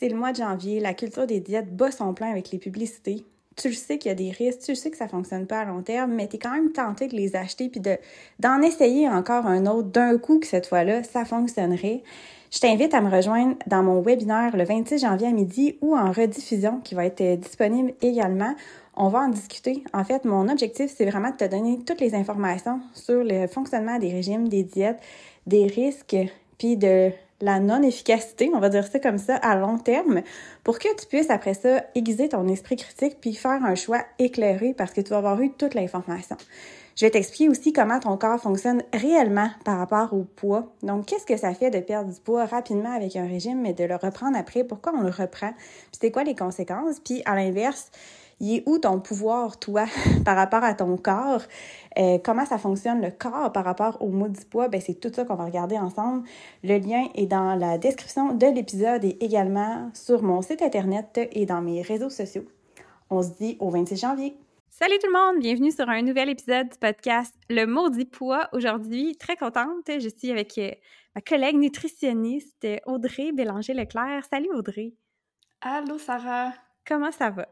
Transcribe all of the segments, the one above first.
C'est le mois de janvier, la culture des diètes bat son plein avec les publicités. Tu le sais qu'il y a des risques, tu le sais que ça fonctionne pas à long terme, mais tu es quand même tenté de les acheter puis de d'en essayer encore un autre d'un coup que cette fois-là, ça fonctionnerait. Je t'invite à me rejoindre dans mon webinaire le 26 janvier à midi ou en rediffusion qui va être euh, disponible également. On va en discuter. En fait, mon objectif, c'est vraiment de te donner toutes les informations sur le fonctionnement des régimes, des diètes, des risques, puis de la non-efficacité, on va dire ça comme ça, à long terme, pour que tu puisses après ça aiguiser ton esprit critique puis faire un choix éclairé parce que tu vas avoir eu toute l'information. Je vais t'expliquer aussi comment ton corps fonctionne réellement par rapport au poids. Donc, qu'est-ce que ça fait de perdre du poids rapidement avec un régime, mais de le reprendre après? Pourquoi on le reprend? Puis c'est quoi les conséquences? Puis à l'inverse, il est où ton pouvoir, toi, par rapport à ton corps? Euh, comment ça fonctionne le corps par rapport au maudit poids? Ben, c'est tout ça qu'on va regarder ensemble. Le lien est dans la description de l'épisode et également sur mon site internet et dans mes réseaux sociaux. On se dit au 26 janvier. Salut tout le monde, bienvenue sur un nouvel épisode du podcast Le maudit poids. Aujourd'hui, très contente, je suis avec euh, ma collègue nutritionniste Audrey Bélanger-Leclerc. Salut Audrey. Allô Sarah. Comment ça va?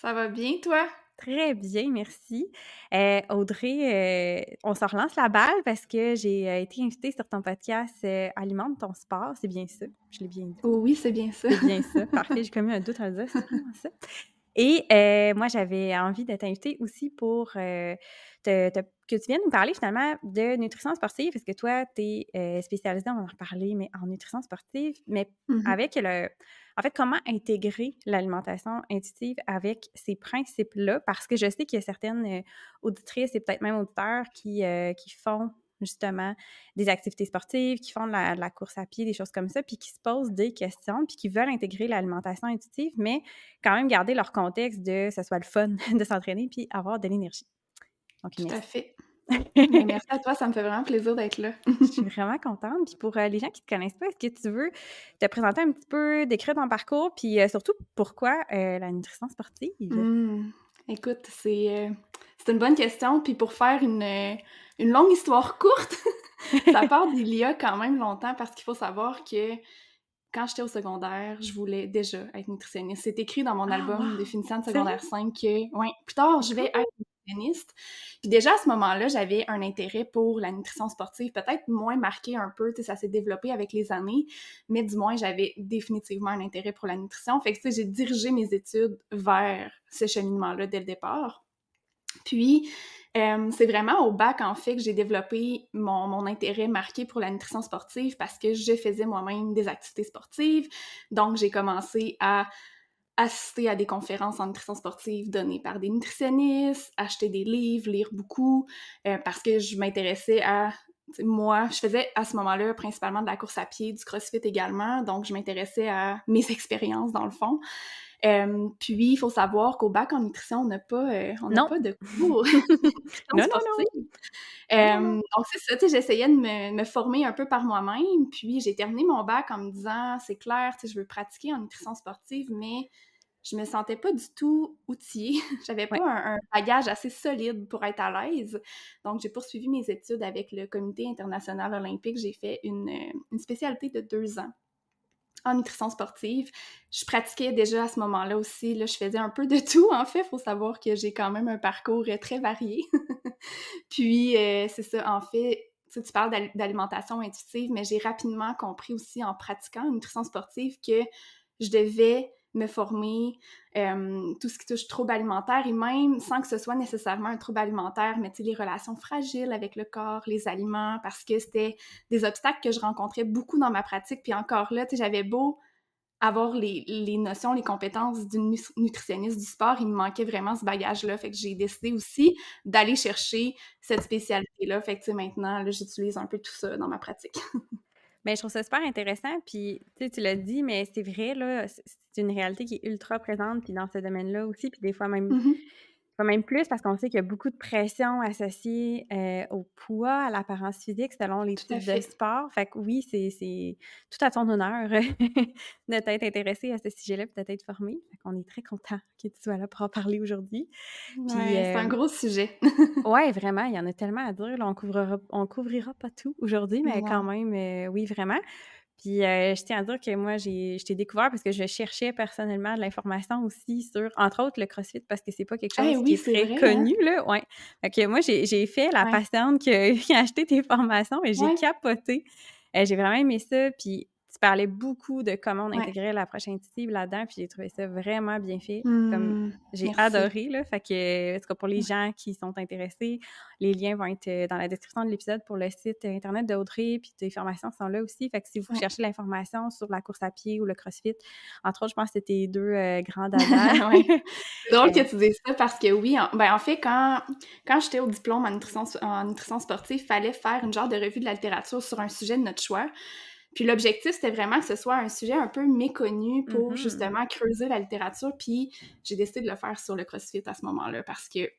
Ça va bien, toi? Très bien, merci. Euh, Audrey, euh, on se relance la balle parce que j'ai euh, été invitée sur ton podcast Alimente ton sport. C'est bien ça? Je l'ai bien dit. Oh oui, c'est bien ça. C'est bien ça. Parfait. J'ai commis un doute le dire. C'est ça. Et moi, j'avais envie de t'inviter aussi pour que tu viennes nous parler finalement de nutrition sportive, parce que toi, tu es spécialisée, on va en reparler, mais en nutrition sportive, mais mmh avec le en fait, comment intégrer l'alimentation intuitive avec ces principes-là? Parce que je sais qu'il y a certaines euh, auditrices et peut-être même auditeurs qui, euh, qui font justement des activités sportives, qui font de la, course à pied, des choses comme ça, puis qui se posent des questions, puis qui veulent intégrer l'alimentation intuitive, mais quand même garder leur contexte de ce soit le fun de s'entraîner, puis avoir de l'énergie. Tout à fait. Ben, merci à toi, ça me fait vraiment plaisir d'être là. je suis vraiment contente. Puis pour euh, les gens qui ne te connaissent pas, est-ce que tu veux te présenter un petit peu, décrire ton parcours, puis euh, surtout pourquoi euh, la nutrition sportive? Mmh. Écoute, c'est une bonne question. Puis pour faire une, une longue histoire courte, ça part d'il y a quand même longtemps parce qu'il faut savoir que quand j'étais au secondaire, je voulais déjà être nutritionniste. C'est écrit dans mon ah, album de finissant de secondaire 5 que, ouais, plus tard, je vais être puis déjà, à ce moment-là, j'avais un intérêt pour la nutrition sportive, peut-être moins marqué un peu, ça s'est développé avec les années, mais du moins, j'avais définitivement un intérêt pour la nutrition. Fait que, j'ai dirigé mes études vers ce cheminement-là dès le départ. Puis, euh, c'est vraiment au bac, en fait, que j'ai développé mon, mon, intérêt marqué pour la nutrition sportive parce que je faisais moi-même des activités sportives. Donc, j'ai commencé à assister à des conférences en nutrition sportive données par des nutritionnistes, acheter des livres, lire beaucoup, euh, parce que je m'intéressais à moi, je faisais à ce moment-là principalement de la course à pied, du crossfit également, donc je m'intéressais à mes expériences dans le fond. Euh, puis, il faut savoir qu'au bac en nutrition, on n'a pas, euh, on n'a pas de cours. non, non, non. donc, c'est ça, j'essayais de me, me, former un peu par moi-même. Puis, j'ai terminé mon bac en me disant, c'est clair, je veux pratiquer en nutrition sportive, mais je me sentais pas du tout outillée. J'avais pas un, bagage assez solide pour être à l'aise. Donc, j'ai poursuivi mes études avec le Comité international olympique. J'ai fait une, une, spécialité de deux ans en nutrition sportive. Je pratiquais déjà à ce moment-là aussi. Là, je faisais un peu de tout, en fait. Il faut savoir que j'ai quand même un parcours euh, très varié. Puis, euh, c'est ça, en fait, tu, tu parles d'alimentation intuitive, mais j'ai rapidement compris aussi en pratiquant une nutrition sportive que je devais me former, euh, tout ce qui touche troubles alimentaires et même sans que ce soit nécessairement un trouble alimentaire, mais les relations fragiles avec le corps, les aliments, parce que c'était des obstacles que je rencontrais beaucoup dans ma pratique. Puis encore là, j'avais beau avoir les, les, notions, les compétences d'une nutritionniste du sport, il me manquait vraiment ce bagage-là. Fait que j'ai décidé aussi d'aller chercher cette spécialité-là. Fait que maintenant, j'utilise un peu tout ça dans ma pratique. Ben, je trouve ça super intéressant. Puis, tu sais, l'as dit, mais c'est vrai, là, c'est une réalité qui est ultra présente, puis dans ce domaine-là aussi, puis des fois même Mmh Pas même plus parce qu'on sait qu'il y a beaucoup de pression associée euh, au poids, à l'apparence physique selon les types de sport. Fait que oui, c'est tout à ton honneur de t'être intéressé à ce sujet-là et de t'être formé. Fait qu'on est très content que tu sois là pour en parler aujourd'hui. c'est un euh, gros sujet. ouais, vraiment, il y en a tellement à dire. on couvrira, on couvrira pas tout aujourd'hui, mais quand même, euh, oui, vraiment. Puis euh, je tiens à dire que moi, j'ai, je t'ai découvert parce que je cherchais personnellement de l'information aussi sur, entre autres, le CrossFit parce que c'est pas quelque chose qui est très hein? connu, là. Ouais. Fait que moi, j'ai, j'ai fait la patiente qui a, acheté tes formations et j'ai capoté. Euh, j'ai vraiment aimé ça. Puis tu parlais beaucoup de comment on intégrait la prochaine intuitive là-dedans, puis j'ai trouvé ça vraiment bien fait. comme mmh, j'ai adoré, là. Fait que, en tout cas, pour les gens qui sont intéressés, les liens vont être euh, dans la description de l'épisode pour le site internet d'Audrey, puis tes formations sont là aussi. Fait que si vous cherchez l'information sur la course à pied ou le CrossFit, entre autres, je pense que c'était deux euh, grands dadas. C'est drôle que tu dises ça parce que oui, en, ben, en fait, quand, quand j'étais au diplôme en nutrition, en nutrition sportive, il fallait faire une genre de revue de la littérature sur un sujet de notre choix. Puis l'objectif, c'était vraiment que ce soit un sujet un peu méconnu pour mm-hmm. justement creuser la littérature. Puis j'ai décidé de le faire sur le CrossFit à ce moment-là parce que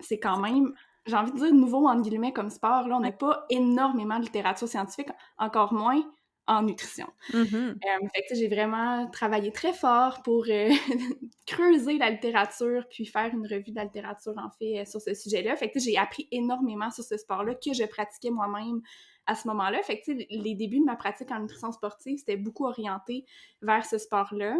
c'est quand même, j'ai envie de dire nouveau en guillemets comme sport. Là, on n'a pas énormément de littérature scientifique, encore moins en nutrition. Mm-hmm. Euh, fait que j'ai vraiment travaillé très fort pour euh, creuser la littérature puis faire une revue de la littérature en fait sur ce sujet-là. Fait que j'ai appris énormément sur ce sport-là que je pratiquais moi-même à ce moment-là. Fait que, les débuts de ma pratique en nutrition sportive, c'était beaucoup orienté vers ce sport-là.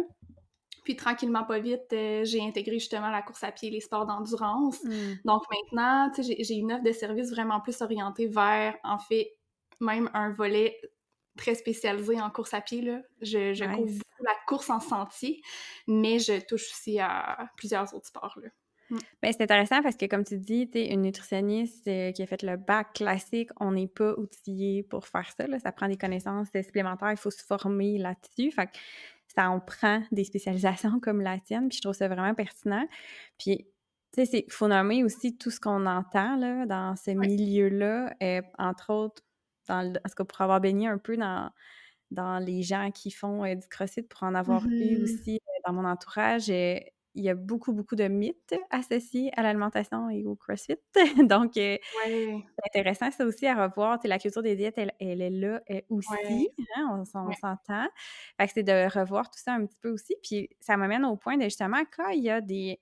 Puis tranquillement, pas vite, euh, j'ai intégré justement la course à pied, les sports d'endurance. Mm. Donc maintenant, j'ai une offre de service vraiment plus orientée vers, en fait, même un volet très spécialisé en course à pied. Là. Je, je couvre beaucoup la course en sentier, mais je touche aussi à plusieurs autres sports. Là. Mm. Ben, c'est intéressant parce que, comme tu dis, tu une nutritionniste euh, qui a fait le bac classique, on n'est pas outillé pour faire ça. Ça prend des connaissances supplémentaires, il faut se former là-dessus. Fait ça en prend des spécialisations comme la tienne, puis je trouve ça vraiment pertinent. Puis, tu sais, il faut nommer aussi tout ce qu'on entend là, dans ce milieu-là, euh, entre autres, dans le, parce que pour avoir baigné un peu dans, dans les gens qui font euh, du CrossFit, pour en avoir eu mm-hmm. aussi dans mon entourage, il y a beaucoup, beaucoup de mythes associés à l'alimentation et au CrossFit. Donc, euh, c'est intéressant, ça aussi, à revoir. la culture des diètes, elle, est là aussi. Hein, on, s'entend. Fait que c'est de revoir tout ça un petit peu aussi. Puis, ça m'amène au point de justement, quand il y a des,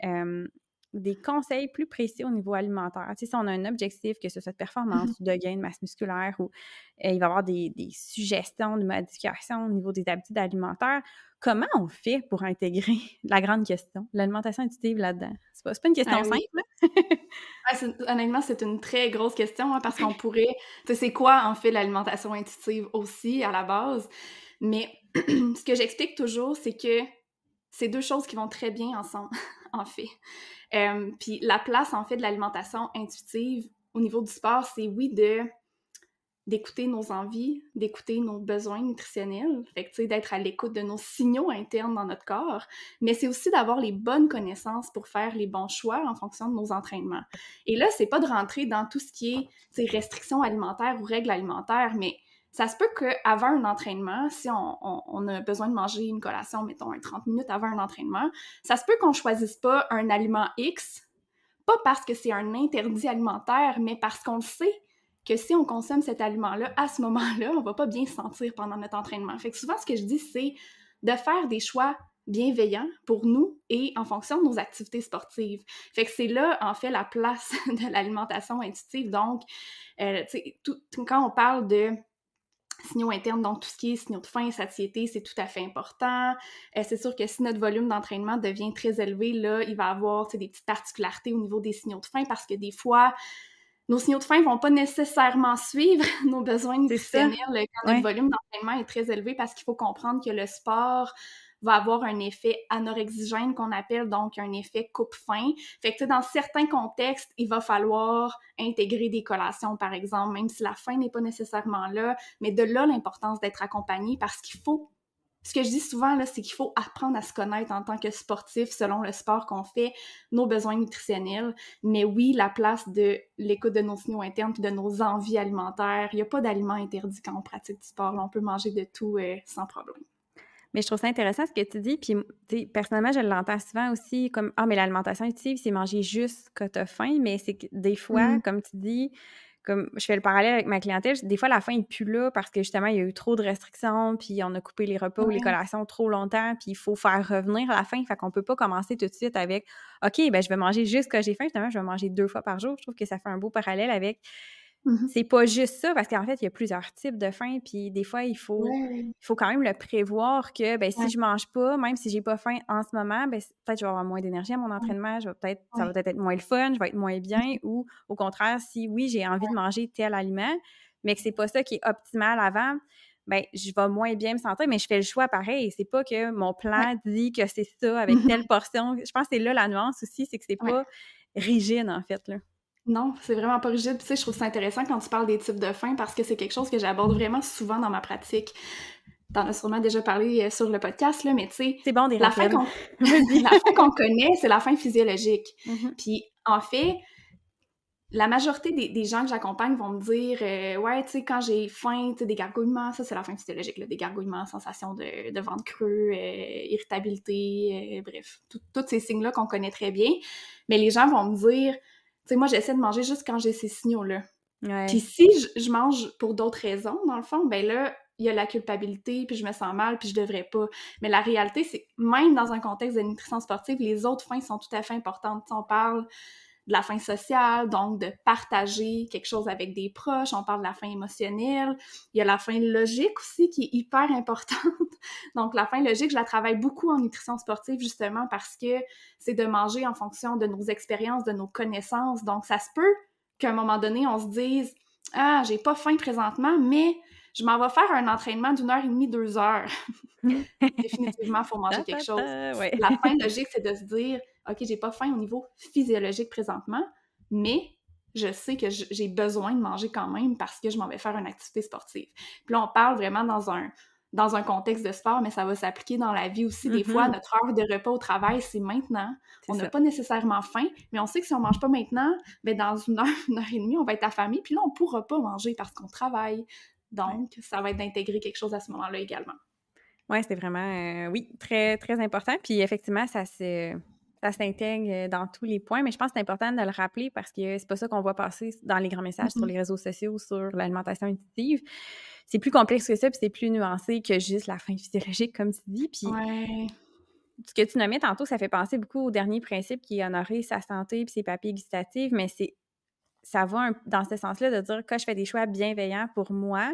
des conseils plus précis au niveau alimentaire. Tu sais, si on a un objectif, que ce soit de performance ou de gain de masse musculaire, ou il va y avoir des, des, suggestions de modifications au niveau des habitudes alimentaires, comment on fait pour intégrer la grande question, l'alimentation intuitive là-dedans? C'est pas, pas une question ah simple. honnêtement, c'est une très grosse question hein, parce qu'on pourrait. Tu sais, c'est quoi en fait l'alimentation intuitive aussi à la base? Mais ce que j'explique toujours, c'est que c'est deux choses qui vont très bien ensemble, en fait. Euh, puis la place, en fait, de l'alimentation intuitive au niveau du sport, c'est oui de d'écouter nos envies, d'écouter nos besoins nutritionnels, fait d'être à l'écoute de nos signaux internes dans notre corps, mais c'est aussi d'avoir les bonnes connaissances pour faire les bons choix en fonction de nos entraînements. Et là, c'est pas de rentrer dans tout ce qui est, restrictions alimentaires ou règles alimentaires, mais ça se peut qu'avant un entraînement, si on, a besoin de manger une collation, mettons, 30 minutes avant un entraînement, ça se peut qu'on choisisse pas un aliment X, pas parce que c'est un interdit alimentaire, mais parce qu'on sait que si on consomme cet aliment-là, à ce moment-là, on va pas bien se sentir pendant notre entraînement. Fait que souvent, ce que je dis, c'est de faire des choix bienveillants pour nous et en fonction de nos activités sportives. Fait que c'est là, en fait, la place de l'alimentation intuitive. Donc, euh, tout, quand on parle de signaux internes, donc tout ce qui est signaux de faim, satiété, c'est tout à fait important. Euh, c'est sûr que si notre volume d'entraînement devient très élevé, là, il va avoir des petites particularités au niveau des signaux de faim parce que des fois, nos signaux de faim vont pas nécessairement suivre nos besoins nutritionnels quand notre volume d'entraînement est très élevé parce qu'il faut comprendre que le sport va avoir un effet anorexigène qu'on appelle donc un effet coupe-faim. Fait que dans certains contextes, il va falloir intégrer des collations, par exemple, même si la faim n'est pas nécessairement là, mais de là l'importance d'être accompagné parce qu'il faut ce que je dis souvent, là, c'est qu'il faut apprendre à se connaître en tant que sportif selon le sport qu'on fait, nos besoins nutritionnels. Mais oui, la place de l'écoute de nos signaux internes puis de nos envies alimentaires. Il n'y a pas d'aliments interdits quand on pratique du sport. on peut manger de tout euh, sans problème. Mais je trouve ça intéressant ce que tu dis. Puis, personnellement, je l'entends souvent aussi comme Ah, mais l'alimentation intuitive, c'est manger juste quand tu as faim. Mais c'est que des fois, mmh. comme tu dis, comme je fais le parallèle avec ma clientèle, des fois la faim n'est plus là parce que justement il y a eu trop de restrictions, puis on a coupé les repas ou les collations trop longtemps, puis il faut faire revenir la faim, fait qu'on peut pas commencer tout de suite avec OK, ben je vais manger juste quand j'ai faim, justement je vais manger deux fois par jour. Je trouve que ça fait un beau parallèle avec Mmh c'est pas juste ça, parce qu'en fait, il y a plusieurs types de faim, puis des fois, il faut, il faut quand même le prévoir que ben, si je mange pas, même si j'ai pas faim en ce moment, ben, peut-être je vais avoir moins d'énergie à mon entraînement, je vais peut-être, ça va peut-être être moins le fun, je vais être moins bien, ou au contraire, si oui, j'ai envie de manger tel aliment, mais que c'est pas ça qui est optimal avant, ben je vais moins bien me sentir, mais je fais le choix pareil. C'est pas que mon plan dit que c'est ça avec telle portion. Je pense que c'est là la nuance aussi, c'est que c'est pas rigide, en fait, là. Non, c'est vraiment pas rigide. tu sais, je trouve ça intéressant quand tu parles des types de faim parce que c'est quelque chose que j'aborde vraiment souvent dans ma pratique. T'en as sûrement déjà parlé euh, sur le podcast, là, mais tu sais... C'est bon, des la faim qu'on qu'on connaît, c'est la faim physiologique. Mm-hmm. Puis, en fait, la majorité des, gens que j'accompagne vont me dire euh, Ouais, tu sais, quand j'ai faim, tu sais, des gargouillements, ça, c'est la faim physiologique, là, des gargouillements, sensation de, de ventre creux, euh, irritabilité, bref, tous ces signes-là qu'on connaît très bien. Mais les gens vont me dire sais, moi, j'essaie de manger juste quand j'ai ces signaux-là. Puis si je, mange pour d'autres raisons, dans le fond, ben là, il y a la culpabilité, puis je me sens mal, puis je devrais pas. Mais la réalité, c'est même dans un contexte de nutrition sportive, les autres fins sont tout à fait importantes. on parle de la fin sociale, donc de partager quelque chose avec des proches, on parle de la fin émotionnelle, il y a la fin logique aussi qui est hyper importante. donc la fin logique, je la travaille beaucoup en nutrition sportive justement parce que c'est de manger en fonction de nos expériences, de nos connaissances. Donc ça se peut qu'à un moment donné, on se dise "Ah, j'ai pas faim présentement, mais je m'en vais faire un entraînement d'une heure et demie, deux heures. Définitivement, il faut manger quelque chose. La fin logique, c'est de se dire OK, j'ai pas faim au niveau physiologique présentement, mais je sais que j'ai besoin de manger quand même parce que je m'en vais faire une activité sportive. Puis là, on parle vraiment dans un, dans un contexte de sport, mais ça va s'appliquer dans la vie aussi. Des fois, mm-hmm. notre heure de repas au travail, c'est maintenant. On n'a pas nécessairement faim, mais on sait que si on mange pas maintenant, ben dans une heure, une heure et demie, on va être affamé, puis là, on pourra pas manger parce qu'on travaille. Donc, ça va être d'intégrer quelque chose à ce moment-là également. Oui, c'est vraiment, euh, oui, très, très important. Puis effectivement, ça se ça s'intègre euh, dans tous les points, mais je pense que c'est important de le rappeler parce que c'est pas ça qu'on voit passer dans les grands messages sur les réseaux sociaux sur l'alimentation intuitive. C'est plus complexe que ça, puis c'est plus nuancé que juste la faim physiologique, comme tu dis. Puis ce que tu nommais tantôt, ça fait penser beaucoup au dernier principe qui est honorer sa santé puis ses papiers gustatifs, mais c'est ça va dans ce sens-là de dire que je fais des choix bienveillants pour moi,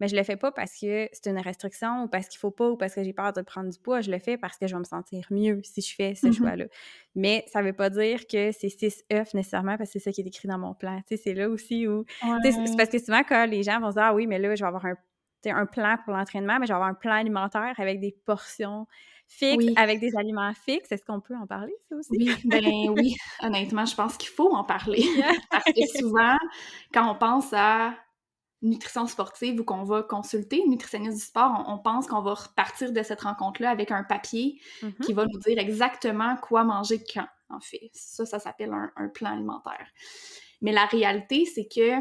mais je le fais pas parce que c'est une restriction ou parce qu'il faut pas ou parce que j'ai peur de prendre du poids. Je le fais parce que je vais me sentir mieux si je fais ce mmh choix-là. Mais ça veut pas dire que c'est 6 œufs nécessairement parce que c'est ça qui est écrit dans mon plan. C'est là aussi où. C'est parce que souvent, quand les gens vont se dire Ah oui, mais là, je vais avoir un, un plan pour l'entraînement, mais je vais avoir un plan alimentaire avec des portions fixes, avec des aliments fixes. Est-ce qu'on peut en parler, ça aussi? Oui, ben oui. Honnêtement, je pense qu'il faut en parler. parce que souvent, quand on pense à nutrition sportive ou qu'on va consulter une nutritionniste du sport, on, pense qu'on va repartir de cette rencontre-là avec un papier mm-hmm. qui va nous dire exactement quoi manger quand, en fait. Ça, ça s'appelle un, plan alimentaire. Mais la réalité, c'est que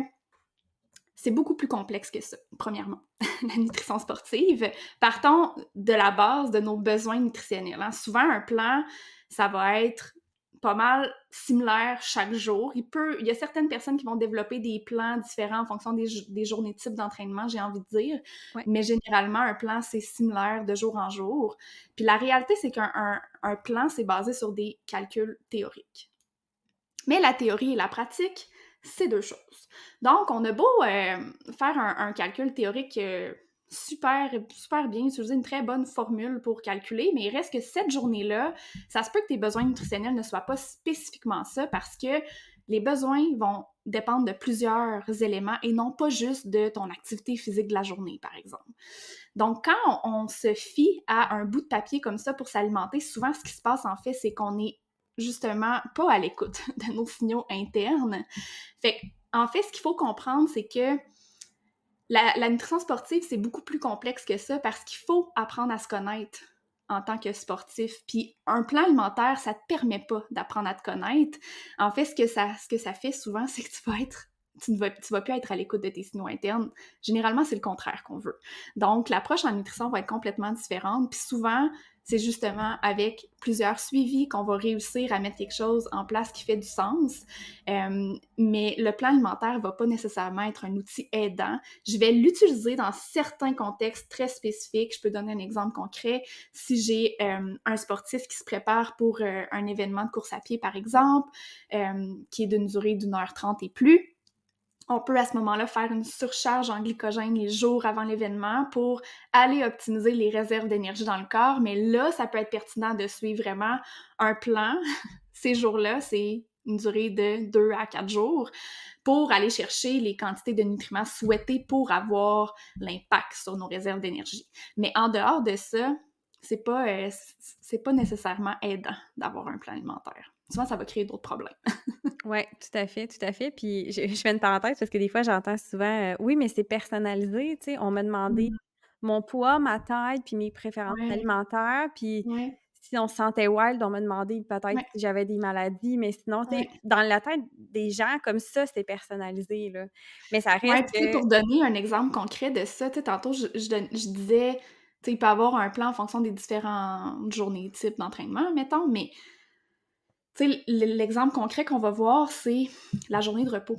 c'est beaucoup plus complexe que ça, premièrement, la nutrition sportive. Partons de la base de nos besoins nutritionnels. Hein. Souvent, un plan, ça va être pas mal similaire chaque jour. Il peut, il y a certaines personnes qui vont développer des plans différents en fonction des, des journées type d'entraînement, j'ai envie de dire. Mais généralement, un plan, c'est similaire de jour en jour. Puis la réalité, c'est qu'un un, plan, c'est basé sur des calculs théoriques. Mais la théorie et la pratique, c'est deux choses. Donc, on a beau euh, faire un, calcul théorique euh, super, super bien, utiliser une très bonne formule pour calculer, mais il reste que cette journée-là, ça se peut que tes besoins nutritionnels ne soient pas spécifiquement ça parce que les besoins vont dépendre de plusieurs éléments et non pas juste de ton activité physique de la journée, par exemple. Donc, quand on, se fie à un bout de papier comme ça pour s'alimenter, souvent, ce qui se passe, en fait, c'est qu'on est justement pas à l'écoute de nos signaux internes. En fait, ce qu'il faut comprendre, c'est que la, nutrition sportive, c'est beaucoup plus complexe que ça parce qu'il faut apprendre à se connaître en tant que sportif. Puis un plan alimentaire, ça te permet pas d'apprendre à te connaître. En fait, ce que ça, ce que ça fait souvent, c'est que tu vas être tu ne vas, tu vas plus être à l'écoute de tes signaux internes. Généralement, c'est le contraire qu'on veut. Donc, l'approche en nutrition va être complètement différente. Puis souvent, c'est justement avec plusieurs suivis qu'on va réussir à mettre quelque chose en place qui fait du sens. Euh, mais le plan alimentaire va pas nécessairement être un outil aidant. Je vais l'utiliser dans certains contextes très spécifiques. Je peux donner un exemple concret. Si j'ai euh, un sportif qui se prépare pour euh, un événement de course à pied, par exemple, qui est d'une durée d'une heure trente et plus, on peut à ce moment-là faire une surcharge en glycogène les jours avant l'événement pour aller optimiser les réserves d'énergie dans le corps. Mais là, ça peut être pertinent de suivre vraiment un plan. Ces jours-là, c'est une durée de 2 à 4 jours pour aller chercher les quantités de nutriments souhaités pour avoir l'impact sur nos réserves d'énergie. Mais en dehors de ça, c'est pas, euh, pas nécessairement aidant d'avoir un plan alimentaire souvent, ça va créer d'autres problèmes. oui, tout à fait, tout à fait. Puis je, fais une parenthèse parce que des fois, j'entends souvent euh, Oui, mais c'est personnalisé, tu sais, on m'a demandé mmh. mon poids, ma taille, puis mes préférences alimentaires, puis si on se sentait wild, on m'a demandé peut-être si j'avais des maladies, mais sinon, tu dans la tête des gens, comme ça, c'est personnalisé, là. Mais ça reste que... pour donner un exemple concret de ça, tu sais, tantôt, je, je disais, tu sais, il peut avoir un plan en fonction des différentes journées types d'entraînement, mettons, mais l'exemple concret qu'on va voir, c'est la journée de repos.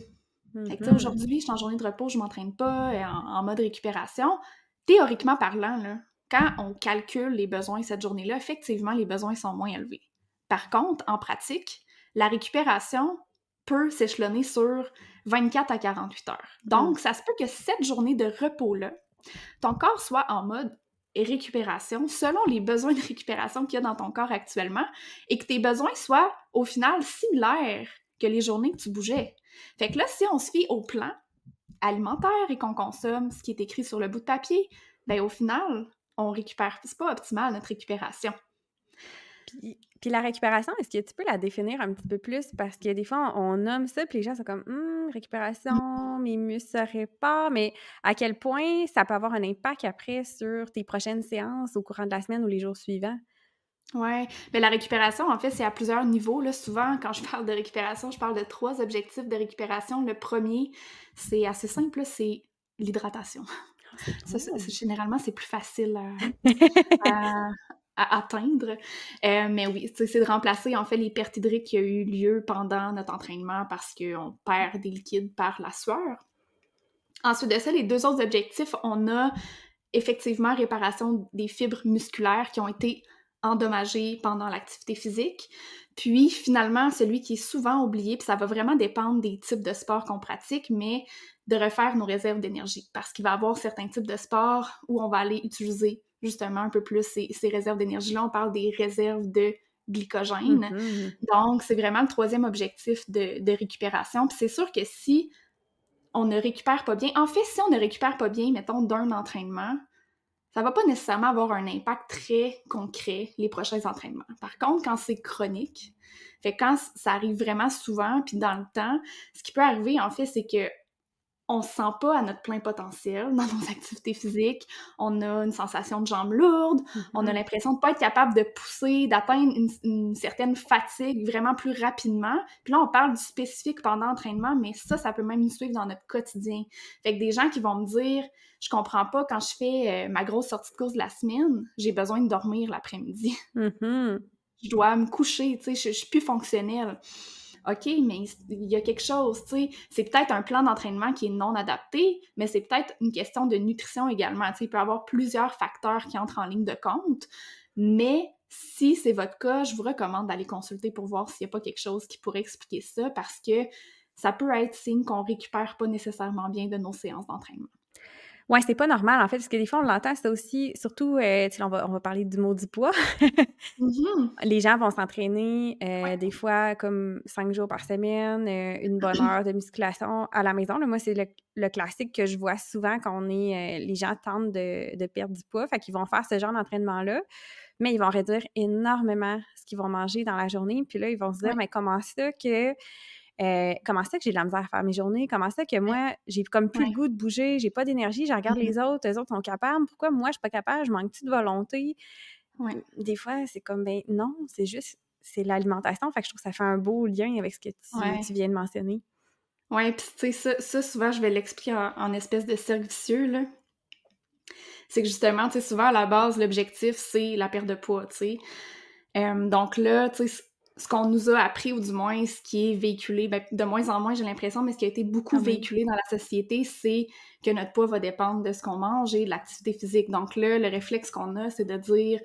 Mm-hmm. aujourd'hui, je suis en journée de repos, je m'entraîne pas euh, en, mode récupération. Théoriquement parlant, là, quand on calcule les besoins cette journée-là, effectivement, les besoins sont moins élevés. Par contre, en pratique, la récupération peut s'échelonner sur 24 à 48 heures. Donc, mm. ça se peut que cette journée de repos-là, ton corps soit en mode et récupération selon les besoins de récupération qu'il y a dans ton corps actuellement et que tes besoins soient au final similaires que les journées que tu bougeais. Fait que là, si on se fie au plan alimentaire et qu'on consomme ce qui est écrit sur le bout de papier, ben au final, on récupère. C'est pas optimal notre récupération. Puis, la récupération, est-ce que tu peux la définir un petit peu plus? Parce que des fois, on, nomme ça, puis les gens sont comme hum, récupération, mes muscles se réparent, mais à quel point ça peut avoir un impact après sur tes prochaines séances au courant de la semaine ou les jours suivants? Oui, mais la récupération, en fait, c'est à plusieurs niveaux. Là. Souvent, quand je parle de récupération, je parle de trois objectifs de récupération. Le premier, c'est assez simple, c'est l'hydratation. Ah, généralement, c'est plus facile à, à atteindre. Euh, mais oui, c'est de remplacer en fait les pertes hydriques qui ont eu lieu pendant notre entraînement parce qu'on perd des liquides par la sueur. Ensuite de ça, les deux autres objectifs, on a effectivement réparation des fibres musculaires qui ont été endommagées pendant l'activité physique. Puis finalement, celui qui est souvent oublié, puis ça va vraiment dépendre des types de sports qu'on pratique, mais de refaire nos réserves d'énergie parce qu'il va y avoir certains types de sports où on va aller utiliser justement un peu plus ces, réserves d'énergie-là. On parle des réserves de glycogène. Mm-hmm. Donc, c'est vraiment le troisième objectif de, récupération. Puis c'est sûr que si on ne récupère pas bien, en fait, si on ne récupère pas bien, mettons, d'un entraînement, ça va pas nécessairement avoir un impact très concret les prochains entraînements. Par contre, quand c'est chronique, fait quand ça arrive vraiment souvent, puis dans le temps, ce qui peut arriver, en fait, c'est que on se sent pas à notre plein potentiel dans nos activités physiques. On a une sensation de jambes lourdes. On a mm-hmm. l'impression de pas être capable de pousser, d'atteindre une, certaine fatigue vraiment plus rapidement. Puis là, on parle du spécifique pendant l'entraînement, mais ça, ça peut même nous suivre dans notre quotidien. Fait que des gens qui vont me dire, je comprends pas quand je fais euh, ma grosse sortie de course de la semaine, j'ai besoin de dormir l'après-midi. Mm-hmm. Je dois me coucher, tu sais, je, je suis plus fonctionnelle. OK, mais il y a quelque chose, tu sais, c'est peut-être un plan d'entraînement qui est non adapté, mais c'est peut-être une question de nutrition également, tu sais, il peut y avoir plusieurs facteurs qui entrent en ligne de compte, mais si c'est votre cas, je vous recommande d'aller consulter pour voir s'il n'y a pas quelque chose qui pourrait expliquer ça, parce que ça peut être signe qu'on récupère pas nécessairement bien de nos séances d'entraînement. Ouais, c'est pas normal, en fait, parce que des fois, on l'entend, c'est aussi, surtout, euh, on va, on va parler du maudit poids. Mmh Les gens vont s'entraîner euh, des fois comme cinq jours par semaine, euh, une bonne heure de musculation à la maison. Moi, c'est le, classique que je vois souvent quand on est, les gens tentent de, de perdre du poids, fait qu'ils vont faire ce genre d'entraînement-là, mais ils vont réduire énormément ce qu'ils vont manger dans la journée. Puis là, ils vont se dire, mais comment ça que euh, comment ça que j'ai de la misère à faire mes journées? Comment ça que moi, j'ai comme plus le goût de bouger, j'ai pas d'énergie, je regarde les mm-hmm. autres, les autres sont capables. Pourquoi moi, je suis pas capable? Je manque-tu de volonté? Des fois, c'est comme, ben non, c'est juste, c'est l'alimentation. Fait que je trouve que ça fait un beau lien avec ce que tu, viens de mentionner. Oui, puis tu sais, ça, souvent, je vais l'expliquer en, espèce de cercle là. C'est que justement, tu sais, souvent, à la base, l'objectif, c'est la perte de poids, tu sais. donc là, tu sais, ce qu'on nous a appris, ou du moins ce qui est véhiculé, ben, de moins en moins, j'ai l'impression, mais ce qui a été beaucoup ah véhiculé dans la société, c'est que notre poids va dépendre de ce qu'on mange et de l'activité physique. Donc là, le réflexe qu'on a, c'est de dire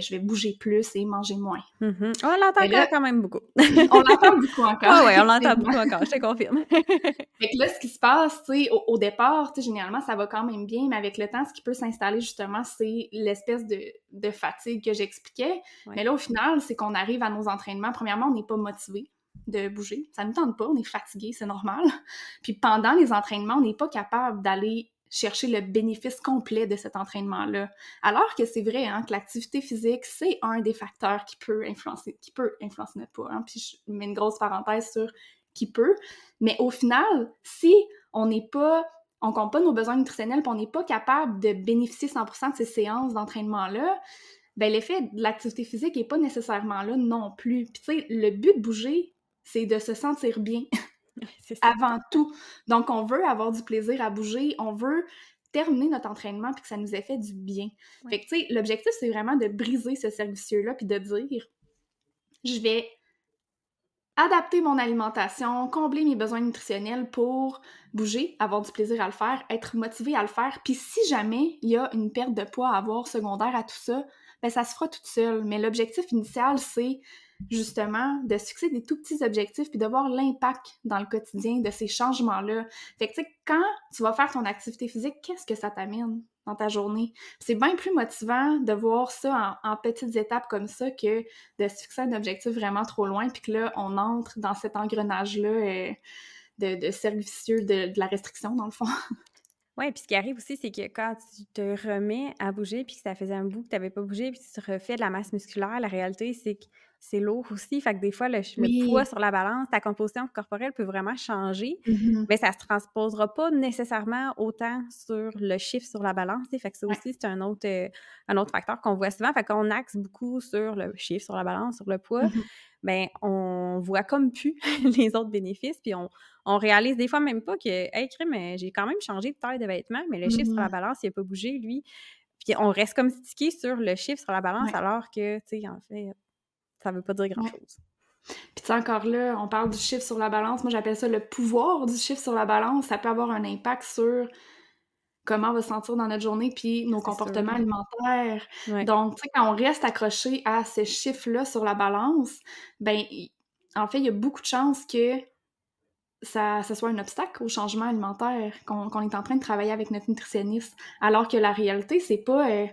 je vais bouger plus et manger moins. Mm-hmm. On l'entend quand même beaucoup. on l'entend beaucoup encore. Ah oui, on l'entend beaucoup encore, je te confirme. fait que là, ce qui se passe, tu sais, au, au, départ, généralement, ça va quand même bien, mais avec le temps, ce qui peut s'installer, justement, c'est l'espèce de, de, fatigue que j'expliquais. Mais là, au final, c'est qu'on arrive à nos entraînements. Premièrement, on n'est pas motivé de bouger. Ça ne nous tente pas, on est fatigué, c'est normal. Puis pendant les entraînements, on n'est pas capable d'aller chercher le bénéfice complet de cet entraînement-là. Alors que c'est vrai hein, que l'activité physique, c'est un des facteurs qui peut influencer, qui peut influencer notre poids. Hein. Puis je mets une grosse parenthèse sur qui peut. Mais au final, si on n'est pas, on compte pas nos besoins nutritionnels, puis on n'est pas capable de bénéficier 100% de ces séances d'entraînement-là, ben l'effet de l'activité physique n'est pas nécessairement là non plus. Puis tu sais, le but de bouger, c'est de se sentir bien. Avant tout. Donc, on veut avoir du plaisir à bouger, on veut terminer notre entraînement puis que ça nous ait fait du bien. Fait que, tu sais, l'objectif, c'est vraiment de briser ce cercle là puis de dire je vais adapter mon alimentation, combler mes besoins nutritionnels pour bouger, avoir du plaisir à le faire, être motivé à le faire. Puis si jamais il y a une perte de poids à avoir secondaire à tout ça, ben ça se fera toute seule. Mais l'objectif initial, c'est justement, de se fixer des tout petits objectifs puis de voir l'impact dans le quotidien de ces changements-là. Fait que, tu sais, quand tu vas faire ton activité physique, qu'est-ce que ça t'amène dans ta journée? C'est bien plus motivant de voir ça en, petites étapes comme ça que de se fixer un objectif vraiment trop loin puis que là, on entre dans cet engrenage-là euh, de, de servicieux de, la restriction, dans le fond. Oui, puis ce qui arrive aussi, c'est que quand tu te remets à bouger, puis que ça faisait un bout que tu n'avais pas bougé, puis tu te refais de la masse musculaire, la réalité, c'est que c'est lourd aussi. Fait que des fois, le, poids sur la balance, ta composition corporelle peut vraiment changer, mmh mais ça se transposera pas nécessairement autant sur le chiffre sur la balance. Fait que ça aussi, c'est un autre, euh, un autre facteur qu'on voit souvent. Fait qu'on axe beaucoup sur le chiffre sur la balance, sur le poids. Mmh ben, on voit comme plus les autres bénéfices, puis on, on, réalise des fois même pas que, hey, mais j'ai quand même changé de taille de vêtements, mais le chiffre sur la mmh balance, il n'a pas bougé, lui. Puis on reste comme stické sur le chiffre sur la balance, alors que, tu sais, en fait, ça veut pas dire grand-chose. Puis tu sais, encore là, on parle du chiffre sur la balance. Moi, j'appelle ça le pouvoir du chiffre sur la balance. Ça peut avoir un impact sur comment on va se sentir dans notre journée, puis nos comportements alimentaires. Donc, tu sais, quand on reste accroché à ces chiffres-là sur la balance, ben, en fait, il y a beaucoup de chances que ça, soit un obstacle au changement alimentaire, qu'on est en train de travailler avec notre nutritionniste. Alors que la réalité, c'est pas euh,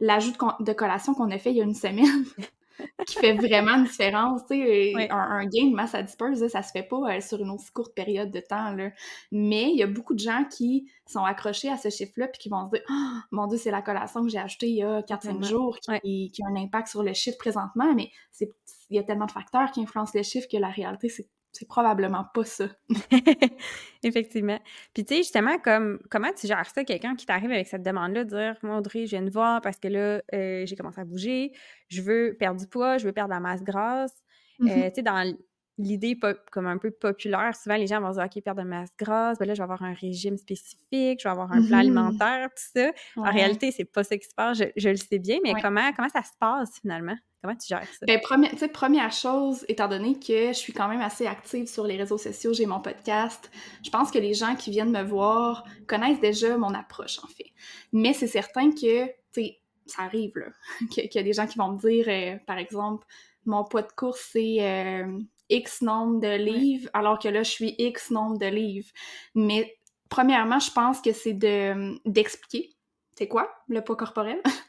l'ajout de, de, collation qu'on a fait il y a une semaine. qui fait vraiment une différence. Tu sais, un, gain de masse à disperse, ça se fait pas euh, sur une aussi courte période de temps. Là. Mais il y a beaucoup de gens qui sont accrochés à ce chiffre-là puis qui vont se dire oh, Mon Dieu, c'est la collation que j'ai achetée il y a 4-5 jours qui, qui, a un impact sur le chiffre présentement. Mais il y a tellement de facteurs qui influencent le chiffre que la réalité, c'est c'est probablement pas ça. Effectivement. Puis tu sais, justement, comme comment tu gères ça, quelqu'un qui t'arrive avec cette demande-là, de dire Moi, Audrey, je viens de voir parce que là, euh, j'ai commencé à bouger, je veux perdre du poids, je veux perdre la masse grasse. Euh, mm-hmm. tu sais, dans l'idée comme un peu populaire, souvent les gens vont dire OK, perdre de masse grasse, ben là, je vais avoir un régime spécifique, je vais avoir un plan mm-hmm. alimentaire, tout ça. En réalité, c'est pas ça qui se passe, je, le sais bien, mais comment, comment ça se passe finalement? Comment tu gères ça? Ben, première, première chose, étant donné que je suis quand même assez active sur les réseaux sociaux, j'ai mon podcast, je pense que les gens qui viennent me voir connaissent déjà mon approche, en fait. Mais c'est certain que, tu sais, ça arrive, là, qu'il y a des gens qui vont me dire, euh, par exemple, mon poids de course, c'est euh, X nombre de livres, alors que là, je suis X nombre de livres. Mais premièrement, je pense que c'est de d'expliquer c'est quoi le poids corporel?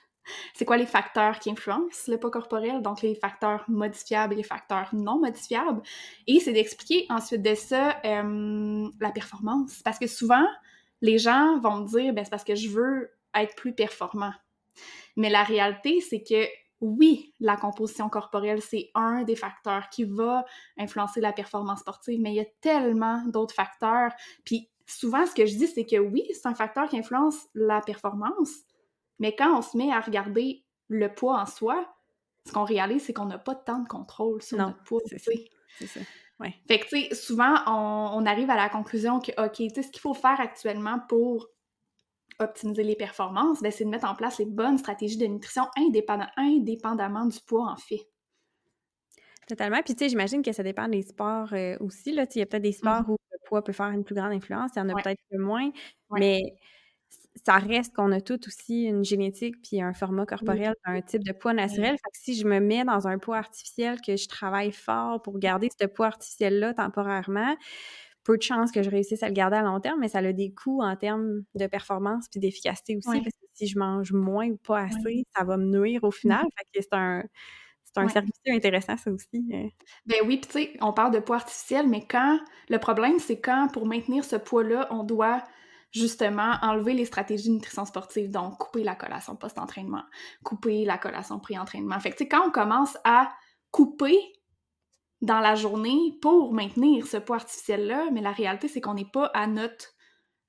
c'est quoi les facteurs qui influencent le poids corporel, donc les facteurs modifiables et les facteurs non modifiables. Et c'est d'expliquer ensuite de ça euh, la performance. Parce que souvent, les gens vont me dire, ben, c'est parce que je veux être plus performant. Mais la réalité, c'est que oui, la composition corporelle, c'est un des facteurs qui va influencer la performance sportive, mais il y a tellement d'autres facteurs. Puis souvent, ce que je dis, c'est que oui, c'est un facteur qui influence la performance, mais quand on se met à regarder le poids en soi, ce qu'on réalise, c'est qu'on n'a pas tant de contrôle sur notre poids. C'est ça. Ouais. Fait que, tu sais, souvent, on, arrive à la conclusion que, OK, tu sais, ce qu'il faut faire actuellement pour optimiser les performances, ben, c'est de mettre en place les bonnes stratégies de nutrition indépendamment du poids, en fait. Totalement. Puis, tu sais, j'imagine que ça dépend des sports euh, aussi. Là. Il y a peut-être des sports mm-hmm. où le poids peut faire une plus grande influence, il y en a peut-être peu moins. Mais ça reste qu'on a tout aussi une génétique puis un format corporel, un type de poids naturel. Fait que si je me mets dans un poids artificiel, que je travaille fort pour garder ce poids artificiel-là temporairement, peu de chances que je réussisse à le garder à long terme, mais ça a des coûts en termes de performance puis d'efficacité aussi. Parce que si je mange moins ou pas assez, ça va me nuire au final. Fait que c'est un. C'est un service intéressant, ça aussi. Hein. Ben oui, puis tu sais, on parle de poids artificiel, mais quand. Le problème, c'est quand, pour maintenir ce poids-là, on doit justement enlever les stratégies de nutrition sportive, donc couper la collation post-entraînement, couper la collation pré-entraînement. Fait que, tu sais, quand on commence à couper dans la journée pour maintenir ce poids artificiel-là, mais la réalité, c'est qu'on n'est pas à notre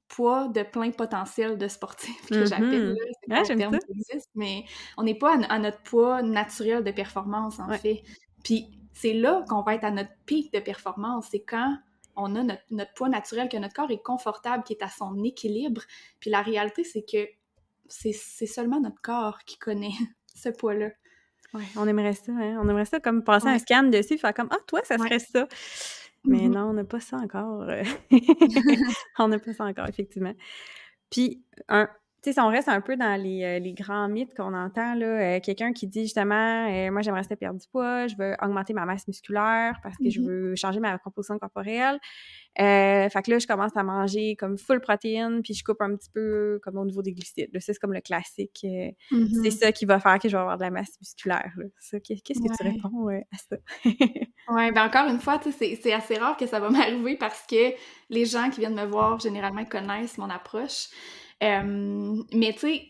poids de plein potentiel de sportif que j'appelle mm-hmm. c'est terme qui existe, mais on n'est pas à, notre poids naturel de performance, en fait. Puis c'est là qu'on va être à notre pic de performance, c'est quand on a notre, poids naturel, que notre corps est confortable, qui est à son équilibre. Puis la réalité, c'est que c'est seulement notre corps qui connaît ce poids-là. Oui, on aimerait ça, hein? On aimerait ça comme passer un scan dessus, faire comme Ah, toi, ça serait ça. Mais mm-hmm. non, on n'a pas ça encore. On n'a pas ça encore, effectivement. Puis, un, tu sais, si on reste un peu dans les, euh, grands mythes qu'on entend, là, euh, quelqu'un qui dit justement, euh, moi j'aimerais rester perdre du poids, je veux augmenter ma masse musculaire parce que je mmh veux changer ma composition corporelle. fait que là, je commence à manger comme full protéine, puis je coupe un petit peu comme au niveau des glucides. c'est comme le classique. C'est ça qui va faire que je vais avoir de la masse musculaire. Qu'est-ce que tu réponds à ça? oui, ben encore une fois, c'est assez rare que ça va m'arriver parce que les gens qui viennent me voir généralement connaissent mon approche. Euh, mais tu sais,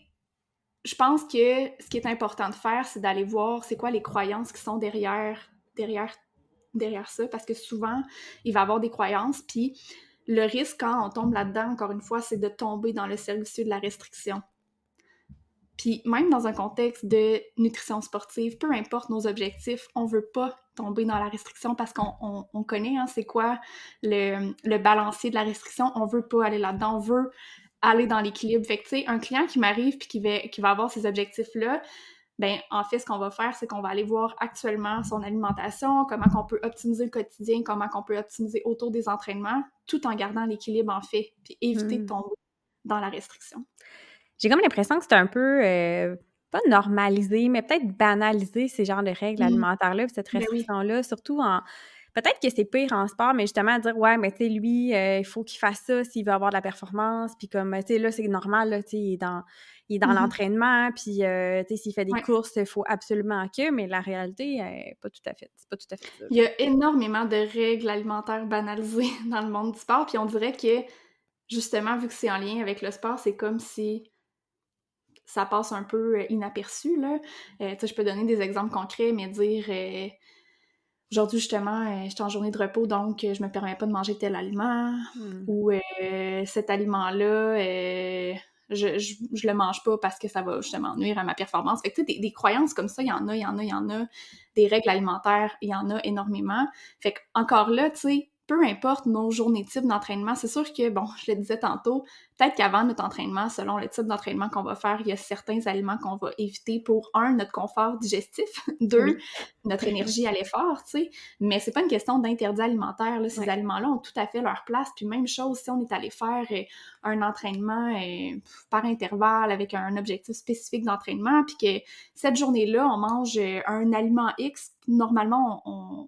je pense que ce qui est important de faire, c'est d'aller voir c'est quoi les croyances qui sont derrière, derrière, derrière ça, parce que souvent, il va y avoir des croyances, puis le risque quand on tombe là-dedans, encore une fois, c'est de tomber dans le service de la restriction. Puis même dans un contexte de nutrition sportive, peu importe nos objectifs, on veut pas tomber dans la restriction parce qu'on connaît hein, c'est quoi le, le, balancier de la restriction. On veut pas aller là-dedans. On veut aller dans l'équilibre. Fait que, tu sais, un client qui m'arrive puis qui va, qui va avoir ces objectifs-là, ben en fait, ce qu'on va faire, c'est qu'on va aller voir actuellement son alimentation, comment qu'on peut optimiser le quotidien, comment qu'on peut optimiser autour des entraînements, tout en gardant l'équilibre, en fait, puis éviter de hmm. tomber dans la restriction. J'ai comme l'impression que c'est un peu... Euh, pas normalisé, mais peut-être banaliser ces genres de règles hmm. alimentaires-là, cette ben restriction-là, surtout en Peut-être que c'est pire en sport, mais justement, à dire, ouais, mais tu sais, lui, euh, il faut qu'il fasse ça s'il veut avoir de la performance. Puis comme, tu sais, là, c'est normal, là, tu sais, il est dans, il est dans mm-hmm. l'entraînement. Puis, euh, tu sais, s'il fait des courses, il faut absolument que. Mais la réalité, euh, pas tout à fait. C'est pas tout à fait ça. Il y a énormément de règles alimentaires banalisées dans le monde du sport. Puis on dirait que, justement, vu que c'est en lien avec le sport, c'est comme si ça passe un peu inaperçu, là. tu sais, je peux donner des exemples concrets, mais dire aujourd'hui justement, euh, j'étais en journée de repos, donc euh, je me permets pas de manger tel aliment hmm. ou euh, cet aliment-là, je, je, le mange pas parce que ça va justement nuire à ma performance. Fait que tu sais, des, des, croyances comme ça, il y en a, il y en a, il y en a. Des règles alimentaires, il y en a énormément. Fait que encore là, tu sais, peu importe nos journées type d'entraînement, c'est sûr que, bon, je le disais tantôt, peut-être qu'avant notre entraînement, selon le type d'entraînement qu'on va faire, il y a certains aliments qu'on va éviter pour, un, notre confort digestif, deux, notre énergie à l'effort, tu sais. Mais c'est pas une question d'interdit alimentaire, là. Ces aliments-là ont tout à fait leur place. Puis même chose, si on est allé faire euh, un entraînement euh, par intervalle avec un objectif spécifique d'entraînement, puis que cette journée-là, on mange euh, un aliment X, normalement, on on,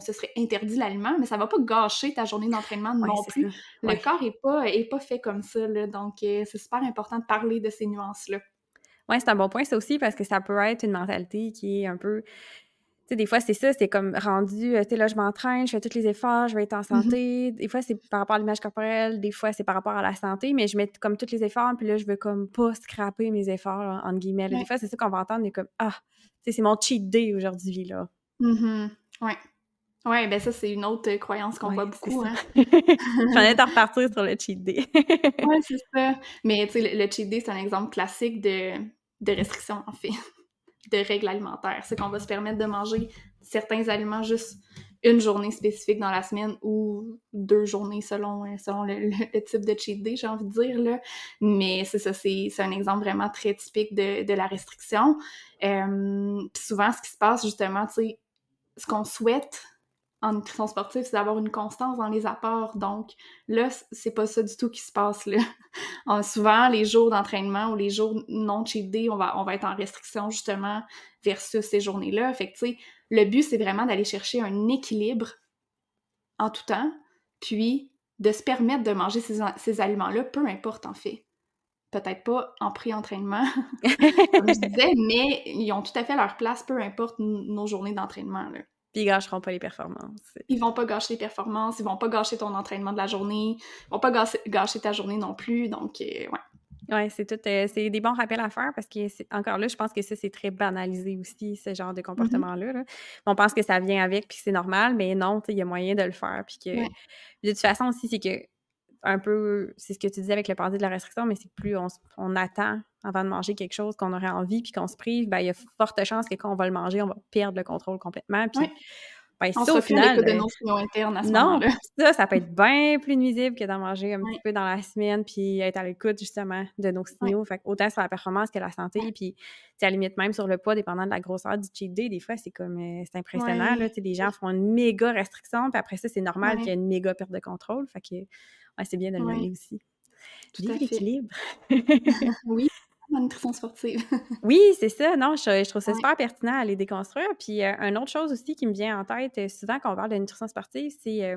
se serait interdit l'aliment, mais ça va pas gâcher ta journée d'entraînement non plus. Le corps est pas, est pas fait comme ça, donc euh, c'est super important de parler de ces nuances-là. Oui, c'est un bon point, ça aussi, parce que ça peut être une mentalité qui est un peu sais, des fois, c'est ça, c'est comme rendu, tu sais, là, je m'entraîne, je fais tous les efforts, je vais être en Mm-hmm. santé. Des fois, c'est par rapport à l'image corporelle, des fois, c'est par rapport à la santé, mais je mets comme tous les efforts, puis là, je veux comme pas scraper mes efforts, là, entre guillemets. là. Ouais. Des fois, c'est ça qu'on va entendre, mais comme, ah, tu sais, c'est mon cheat day aujourd'hui, là. Mhm. Ouais. Ouais, ben ça, c'est une autre euh, croyance qu'on Ouais, voit beaucoup, hein. J'en ai de repartir sur le cheat day. Ouais, c'est ça. Mais tu sais, le, le cheat day, c'est un exemple classique de, de restriction, en fait, de règles alimentaires. C'est qu'on va se permettre de manger certains aliments juste une journée spécifique dans la semaine ou deux journées selon, euh, selon le, le- le type de cheat day, j'ai envie de dire, là. Mais c'est ça, c'est c'est un exemple vraiment très typique de, de la restriction. Euh, Puis souvent, ce qui se passe, justement, tu sais, ce qu'on souhaite en nutrition sportive, c'est d'avoir une constance dans les apports. Donc là, c'est pas ça du tout qui se passe là. Euh, souvent, les jours d'entraînement ou les jours non cheat on va, on va être en restriction justement versus ces journées-là. Fait que tu sais, le but, c'est vraiment d'aller chercher un équilibre en tout temps, puis de se permettre de manger ces, ces aliments-là, peu importe en fait. Peut-être pas en pré-entraînement, comme je disais, mais ils ont tout à fait leur place, peu importe nos journées d'entraînement. Puis ils gâcheront pas les performances. Ils vont pas gâcher les performances, ils vont pas gâcher ton entraînement de la journée, ils vont pas gâcher, gâcher ta journée non plus, donc euh, ouais. Ouais, c'est tout, euh, c'est des bons rappels à faire parce que encore là, je pense que ça c'est très banalisé aussi ce genre de comportement-là. là. On pense que ça vient avec puis que c'est normal, mais non, il y a moyen de le faire puis que Ouais. de toute façon aussi c'est que un peu c'est ce que tu disais avec le parti de la restriction, mais c'est que plus on, attend avant de manger quelque chose qu'on aurait envie puis qu'on se prive, ben il y a forte chance que quand on va le manger, on va perdre le contrôle complètement. Ben, On ça, au final, de euh, nos signaux internes à ce non, ça, ça peut être bien plus nuisible que d'en manger un petit peu dans la semaine, puis être à l'écoute justement de nos signaux. Fait autant sur la performance que la santé, puis à la limite même sur le poids, dépendant de la grosseur du cheat day, des fois, c'est comme, euh, c'est impressionnant, là, les gens font une méga restriction, puis après ça, c'est normal qu'il y ait une méga perte de contrôle. Fait que, ouais, c'est bien de le nommer aussi. Tout Vive à fait. l'équilibre! Oui, la nutrition sportive. Oui, c'est ça. Non, je, je trouve ça Ouais. super pertinent à les déconstruire. Puis, euh, une autre chose aussi qui me vient en tête, euh, souvent quand on parle de nutrition sportive, c'est euh,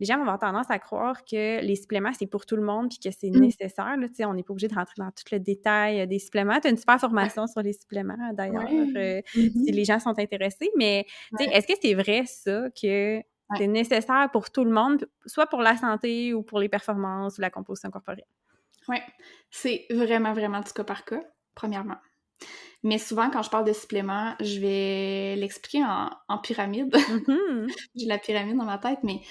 les gens vont avoir tendance à croire que les suppléments, c'est pour tout le monde puis que c'est Mm. nécessaire. Là, on n'est pas obligé de rentrer dans tout le détail euh, des suppléments. Tu as une super formation sur les suppléments, d'ailleurs, Ouais. euh, si les gens sont intéressés. Mais est-ce que c'est vrai, ça, que c'est nécessaire pour tout le monde, soit pour la santé ou pour les performances ou la composition corporelle? Ouais, c'est vraiment, vraiment du cas par cas, premièrement. Mais souvent, quand je parle de suppléments, je vais l'expliquer en, en pyramide. Mhm. J'ai la pyramide dans ma tête, mais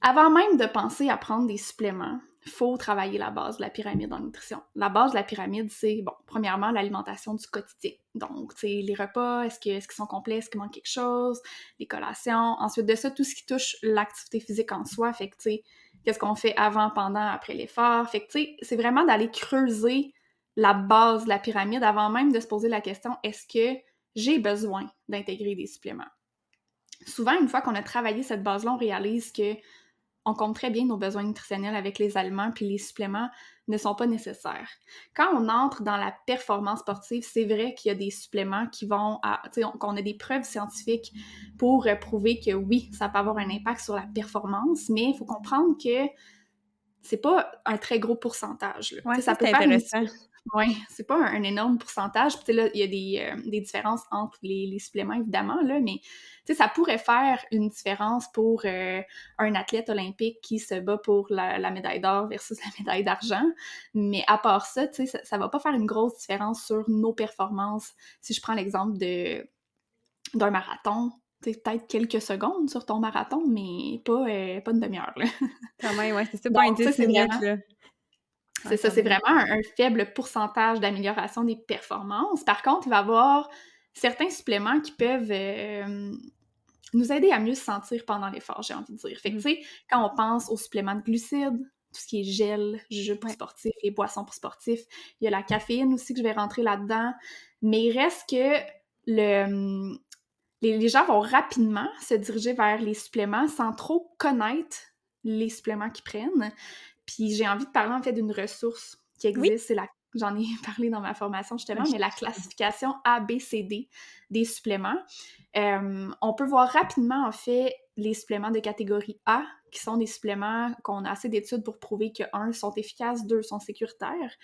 avant même de penser à prendre des suppléments, il faut travailler la base de la pyramide en nutrition. La base de la pyramide, c'est, bon, premièrement, l'alimentation du quotidien. Donc, tu sais, les repas, est-ce que- est-ce qu'ils sont complets, est-ce qu'il manque quelque chose, les collations. Ensuite de ça, tout ce qui touche l'activité physique en soi. Fait que, tu sais, qu'est-ce qu'on fait avant, pendant, après l'effort. Fait que, tu sais, c'est vraiment d'aller creuser la base de la pyramide avant même de se poser la question, est-ce que j'ai besoin d'intégrer des suppléments? Souvent, une fois qu'on a travaillé cette base-là, on réalise que on compte très bien nos besoins nutritionnels avec les aliments, puis les suppléments ne sont pas nécessaires. Quand on entre dans la performance sportive, c'est vrai qu'il y a des suppléments qui vont, à- tu sais, on- qu'on a des preuves scientifiques pour euh, prouver que oui, ça peut avoir un impact sur la performance, mais il faut comprendre que c'est pas un très gros pourcentage. Ouais, ça, c'est faire une intéressant. Oui, c'est pas un, un énorme pourcentage. Puis, tu sais, là, il y a des, euh, des différences entre les, les suppléments, évidemment, là, mais tu sais, ça pourrait faire une différence pour euh, un athlète olympique qui se bat pour la, la médaille d'or versus la médaille d'argent. Mais à part ça, tu sais, ça, ça va pas faire une grosse différence sur nos performances. Si je prends l'exemple de d'un marathon, tu sais, peut-être quelques secondes sur ton marathon, mais pas, euh, pas une demi-heure, là. Quand même, ouais, c'est ça, pas Donc, un ça, 10 c'est minutes, vraiment- là. C'est ça, c'est vraiment un, un faible pourcentage d'amélioration des performances. Par contre, il va y avoir certains suppléments qui peuvent euh, nous aider à mieux se sentir pendant l'effort, j'ai envie de dire. Fait que, Mm. tu sais, quand on pense aux suppléments de glucides, tout ce qui est gel, jus pour Ouais. sportifs et boissons pour sportifs, il y a la caféine aussi que je vais rentrer là-dedans. Mais il reste que le, les, les gens vont rapidement se diriger vers les suppléments sans trop connaître les suppléments qu'ils prennent. Puis j'ai envie de parler en fait d'une ressource qui existe, Oui. c'est la j'en ai parlé dans ma formation justement, Ok. mais la classification ABCD des suppléments. Euh, on peut voir rapidement en fait les suppléments de catégorie A, qui sont des suppléments qu'on a assez d'études pour prouver que un sont efficaces, deux sont sécuritaires.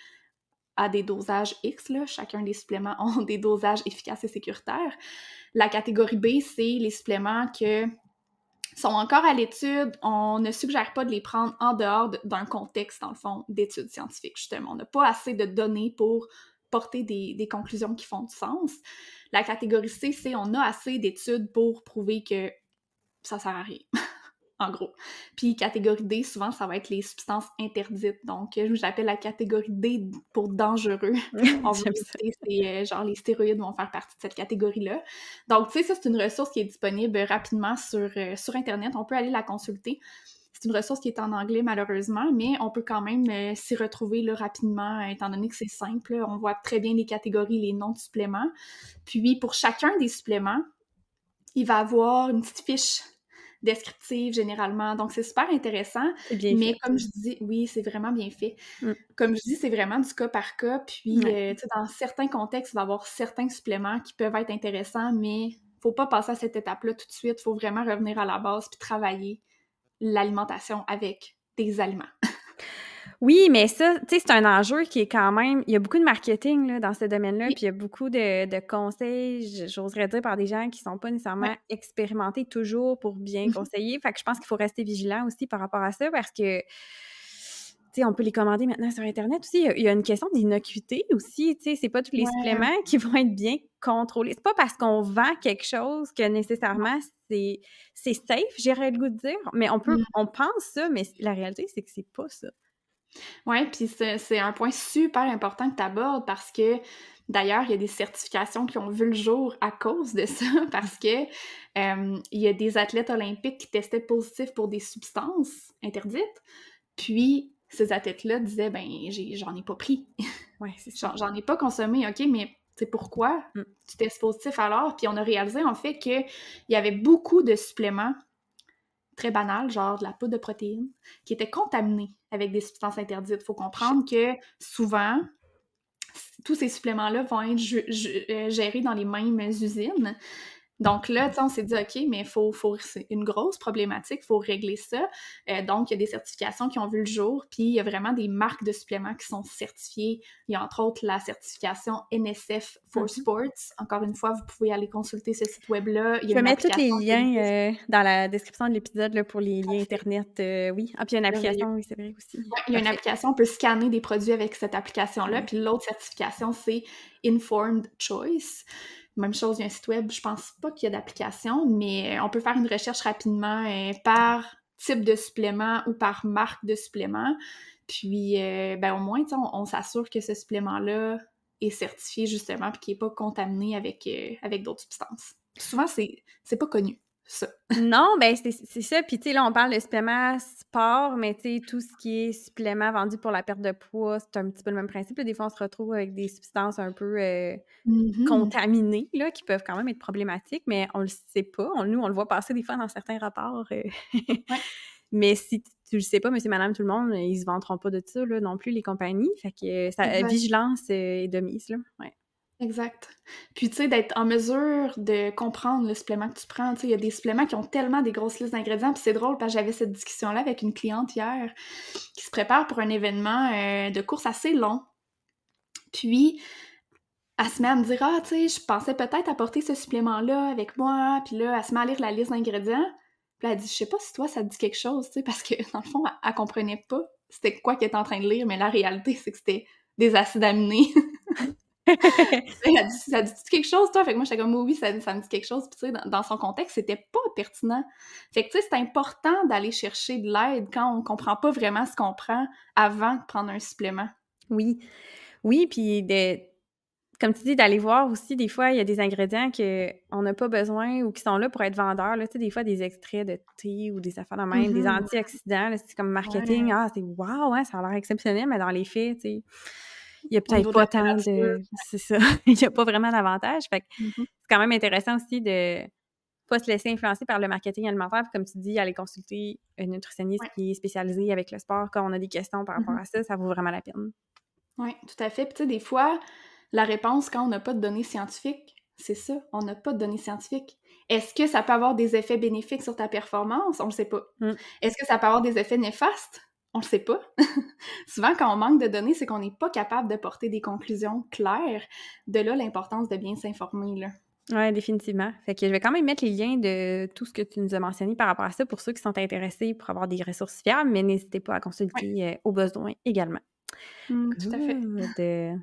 à des dosages X, là. chacun des suppléments ont des dosages efficaces et sécuritaires. La catégorie B, c'est les suppléments que sont encore à l'étude. On ne suggère pas de les prendre en dehors d'un contexte, dans le fond, d'études scientifiques, justement. On n'a pas assez de données pour porter des, conclusions qui font du sens. La catégorie C, c'est on a assez d'études pour prouver que ça sert à rien. en gros. Puis catégorie D, souvent, ça va être les substances interdites. Donc, j'appelle la catégorie D pour dangereux. On va c'est euh, genre les stéroïdes vont faire partie de cette catégorie-là. Donc, tu sais, ça, c'est une ressource qui est disponible rapidement sur, euh, sur Internet. On peut aller la consulter. C'est une ressource qui est en anglais, malheureusement, mais on peut quand même euh, s'y retrouver là, rapidement, étant donné que c'est simple. On voit très bien les catégories, les noms de suppléments. Puis, pour chacun des suppléments, il va avoir une petite fiche descriptive généralement. Donc, c'est super intéressant. mais comme je dis, oui, c'est vraiment bien fait. Mm. Comme je dis, c'est vraiment du cas par cas. Puis, euh, sais, dans certains contextes, il va y avoir certains suppléments qui peuvent être intéressants, mais faut pas passer à cette étape-là tout de suite. Il faut vraiment revenir à la base puis travailler l'alimentation avec des aliments. Oui, mais ça, tu sais, c'est un enjeu qui est quand même. Il y a beaucoup de marketing là, dans ce domaine-là, puis il y a beaucoup de, conseils, j'oserais dire, par des gens qui sont pas nécessairement expérimentés toujours pour bien mmh conseiller. Fait que je pense qu'il faut rester vigilant aussi par rapport à ça parce que. tu sais, on peut les commander maintenant sur Internet aussi. Il y a une question d'innocuité aussi. Tu sais, c'est pas tous les suppléments qui vont être bien contrôlés. C'est pas parce qu'on vend quelque chose que nécessairement c'est, safe, j'irais le goût de dire. Mais on peut, mmh. on pense ça, mais la réalité, c'est que c'est pas ça. Oui, puis c'est un point super important que tu abordes parce que d'ailleurs, il y a des certifications qui ont vu le jour à cause de ça parce que il y a des athlètes olympiques qui testaient positif pour des substances interdites. Puis ces athlètes-là disaient ben j'en ai, pas pris. Ouais, j'en ai pas consommé, OK, mais c'est pourquoi mm. tu testes positif alors? Puis on a réalisé en fait qu'il y avait beaucoup de suppléments très banal, genre de la poudre de protéines, qui était contaminée avec des substances interdites. Il faut comprendre que souvent, tous ces suppléments-là vont être euh, gérés dans les mêmes usines. Donc là, on s'est dit, OK, mais faut, faut, c'est une grosse problématique, il faut régler ça. Euh, donc, il y a des certifications qui ont vu le jour, puis il y a vraiment des marques de suppléments qui sont certifiées. Il y a entre autres la certification NSF for mm-hmm. Sports. Encore une fois, vous pouvez aller consulter ce site web-là. Je vais mettre tous les liens euh, dans la description de l'épisode pour les liens Internet. Euh, oui. Ah, puis il y a une application, oui, c'est vrai aussi. il y a une application, on peut scanner des produits avec cette application-là. Puis l'autre certification, c'est Informed Choice. Même chose, il y a un site web, je pense pas qu'il y a d'application, mais on peut faire une recherche rapidement euh, par type de supplément ou par marque de supplément. Puis, euh, ben, au moins, on, s'assure que ce supplément-là est certifié justement puis qu'il n'est pas contaminé avec, euh, avec d'autres substances. Souvent, c'est pas connu ça. non, ben c'est ça. Puis, tu sais, là, on parle de suppléments sport, mais tu sais, tout ce qui est supplément vendu pour la perte de poids, c'est un petit peu le même principe. Des fois, on se retrouve avec des substances un peu euh, mm-hmm. contaminées, là, qui peuvent quand même être problématiques, mais on le sait pas. nous, on le voit passer des fois dans certains rapports. Euh. Mais si tu le sais pas, monsieur, madame, tout le monde, ils se vanteront pas de ça, là, non plus, les compagnies. Fait que ça, vigilance est de mise, là. Ouais. Exact. Puis, tu sais, d'être en mesure de comprendre le supplément que tu prends. Tu sais, il y a des suppléments qui ont tellement des grosses listes d'ingrédients. Puis c'est drôle parce que j'avais cette discussion-là avec une cliente hier qui se prépare pour un événement euh, de course assez long. Puis, elle se met à me dire Ah, tu sais, je pensais peut-être apporter ce supplément-là avec moi. Puis là, elle se met à lire la liste d'ingrédients. Puis elle dit Je sais pas si toi, ça te dit quelque chose, tu sais, parce que dans le fond, elle, elle comprenait pas c'était quoi qu'elle était en train de lire, mais la réalité, c'est que c'était des acides aminés. ça dit, quelque chose, toi? Fait que moi, j'étais comme, oui, ça, ça me dit quelque chose. Puis, tu sais, dans, son contexte, c'était pas pertinent. Fait que, tu sais, c'est important d'aller chercher de l'aide quand on comprend pas vraiment ce qu'on prend avant de prendre un supplément. Oui. Oui, puis de, comme tu dis, d'aller voir aussi, des fois, il y a des ingrédients qu'on n'a pas besoin ou qui sont là pour être vendeurs. Là, tu sais, des fois, des extraits de thé ou des affaires de même, des mm-hmm. antioxydants, c'est comme marketing. Ah, c'est wow, hein, ça a l'air exceptionnel, mais dans les faits, tu sais il y a peut-être pas tant de. C'est ça. il n'y a pas vraiment d'avantage. Fait mmh c'est quand même intéressant aussi de pas se laisser influencer par le marketing alimentaire. comme tu dis, aller consulter un nutritionniste qui est spécialisé avec le sport quand on a des questions par rapport mmh à ça, ça vaut vraiment la peine. Oui, tout à fait. Puis tu sais, des fois, la réponse quand on n'a pas de données scientifiques, c'est ça, on n'a pas de données scientifiques. Est-ce que ça peut avoir des effets bénéfiques sur ta performance? On ne le sait pas. Mmh. Est-ce que ça peut avoir des effets néfastes? On le sait pas. Souvent, quand on manque de données, c'est qu'on n'est pas capable de porter des conclusions claires. De là, l'importance de bien s'informer, là. Oui, définitivement. Fait que je vais quand même mettre les liens de tout ce que tu nous as mentionné par rapport à ça pour ceux qui sont intéressés pour avoir des ressources fiables, mais n'hésitez pas à consulter euh, au besoin également. Mmh, tout à fait.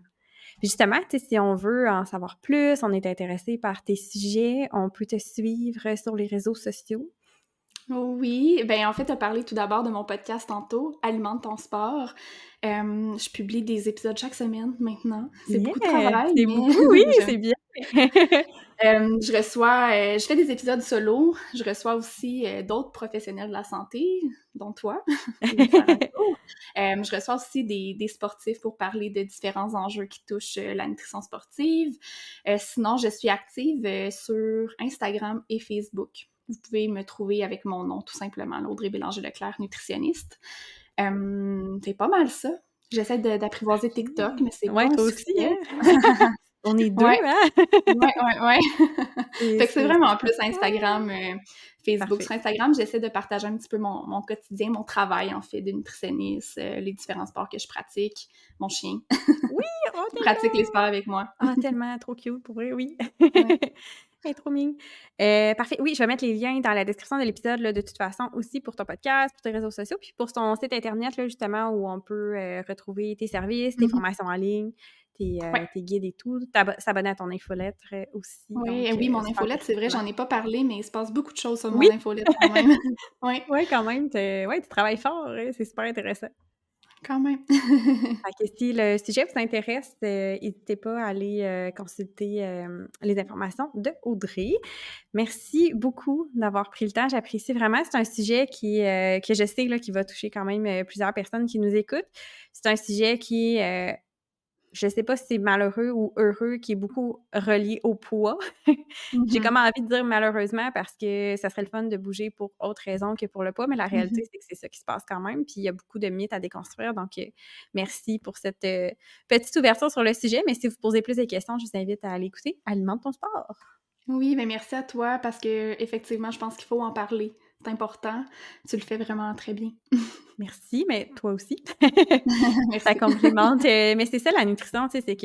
Justement, si on veut en savoir plus, on est intéressé par tes sujets, on peut te suivre sur les réseaux sociaux. Oui, ben en fait, tu as parlé tout d'abord de mon podcast tantôt, Alimente ton sport. je publie des épisodes chaque semaine maintenant. C'est beaucoup de travail. C'est beaucoup, oui, c'est bien. je reçois, euh, je fais des épisodes solo. Je reçois aussi euh, d'autres professionnels de la santé, dont toi. je reçois aussi des, des, sportifs pour parler de différents enjeux qui touchent euh, la nutrition sportive. sinon, je suis active sur Instagram et Facebook vous pouvez me trouver avec mon nom, tout simplement, Audrey Bélanger-Leclerc, nutritionniste. c'est pas mal ça. J'essaie d'apprivoiser TikTok, mais c'est ouais, toi aussi, hein? On est deux, ouais. hein? ouais, ouais, ouais. fait que c'est vraiment plus Instagram, euh, Facebook. Sur Instagram, j'essaie de partager un petit peu mon, mon, quotidien, mon travail, en fait, de nutritionniste, euh, les différents sports que je pratique, mon chien. Oui! Oh, pratique les sports avec moi. Ah, tellement trop cute, pour vrai, oui. Est trop mignonne. Euh, parfait. Oui, je vais mettre les liens dans la description de l'épisode, de toute façon, aussi pour ton podcast, pour tes réseaux sociaux, puis pour ton site Internet, là, justement, où on peut euh, retrouver tes services, tes mm-hmm. formations en ligne, tes, euh, tes, guides et tout. S'abonner à ton infolettre aussi. Oui, oui mon infolettre, c'est vrai, j'en ai pas parlé, mais il se passe beaucoup de choses sur mon infolettre quand même. oui. ouais, quand même. Ouais, tu travailles fort, hein, c'est super intéressant quand même. si le sujet vous intéresse, euh, n'hésitez pas à aller euh, consulter euh, les informations de Audrey. Merci beaucoup d'avoir pris le temps. J'apprécie vraiment. C'est un sujet qui, que je sais là, qui va toucher quand même plusieurs personnes qui nous écoutent. C'est un sujet qui je sais pas si c'est malheureux ou heureux qui est beaucoup relié au poids. J'ai mm-hmm. comme envie de dire malheureusement parce que ça serait le fun de bouger pour autre raison que pour le poids, mais la réalité, mm-hmm. c'est que c'est ça qui se passe quand même. Puis il y a beaucoup de mythes à déconstruire. Donc, euh, merci pour cette euh, petite ouverture sur le sujet. Mais si vous posez plus de questions, je vous invite à aller écouter Alimente ton sport. Oui, mais merci à toi parce que effectivement, je pense qu'il faut en parler c'est important. Tu le fais vraiment très bien. Merci, mais toi aussi. ça complimente. Euh, mais c'est ça la nutrition, tu sais, c'est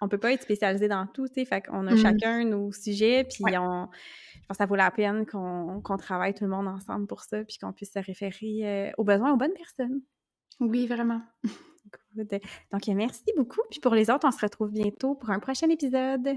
qu'on peut pas être spécialisé dans tout, tu sais, fait qu'on a mm. chacun nos sujets, puis on... Je pense que ça vaut la peine qu'on travaille tout le monde ensemble pour ça, puis qu'on puisse se référer euh, aux besoins aux bonnes personnes. Oui, vraiment. Donc, merci beaucoup. Puis pour les autres, on se retrouve bientôt pour un prochain épisode.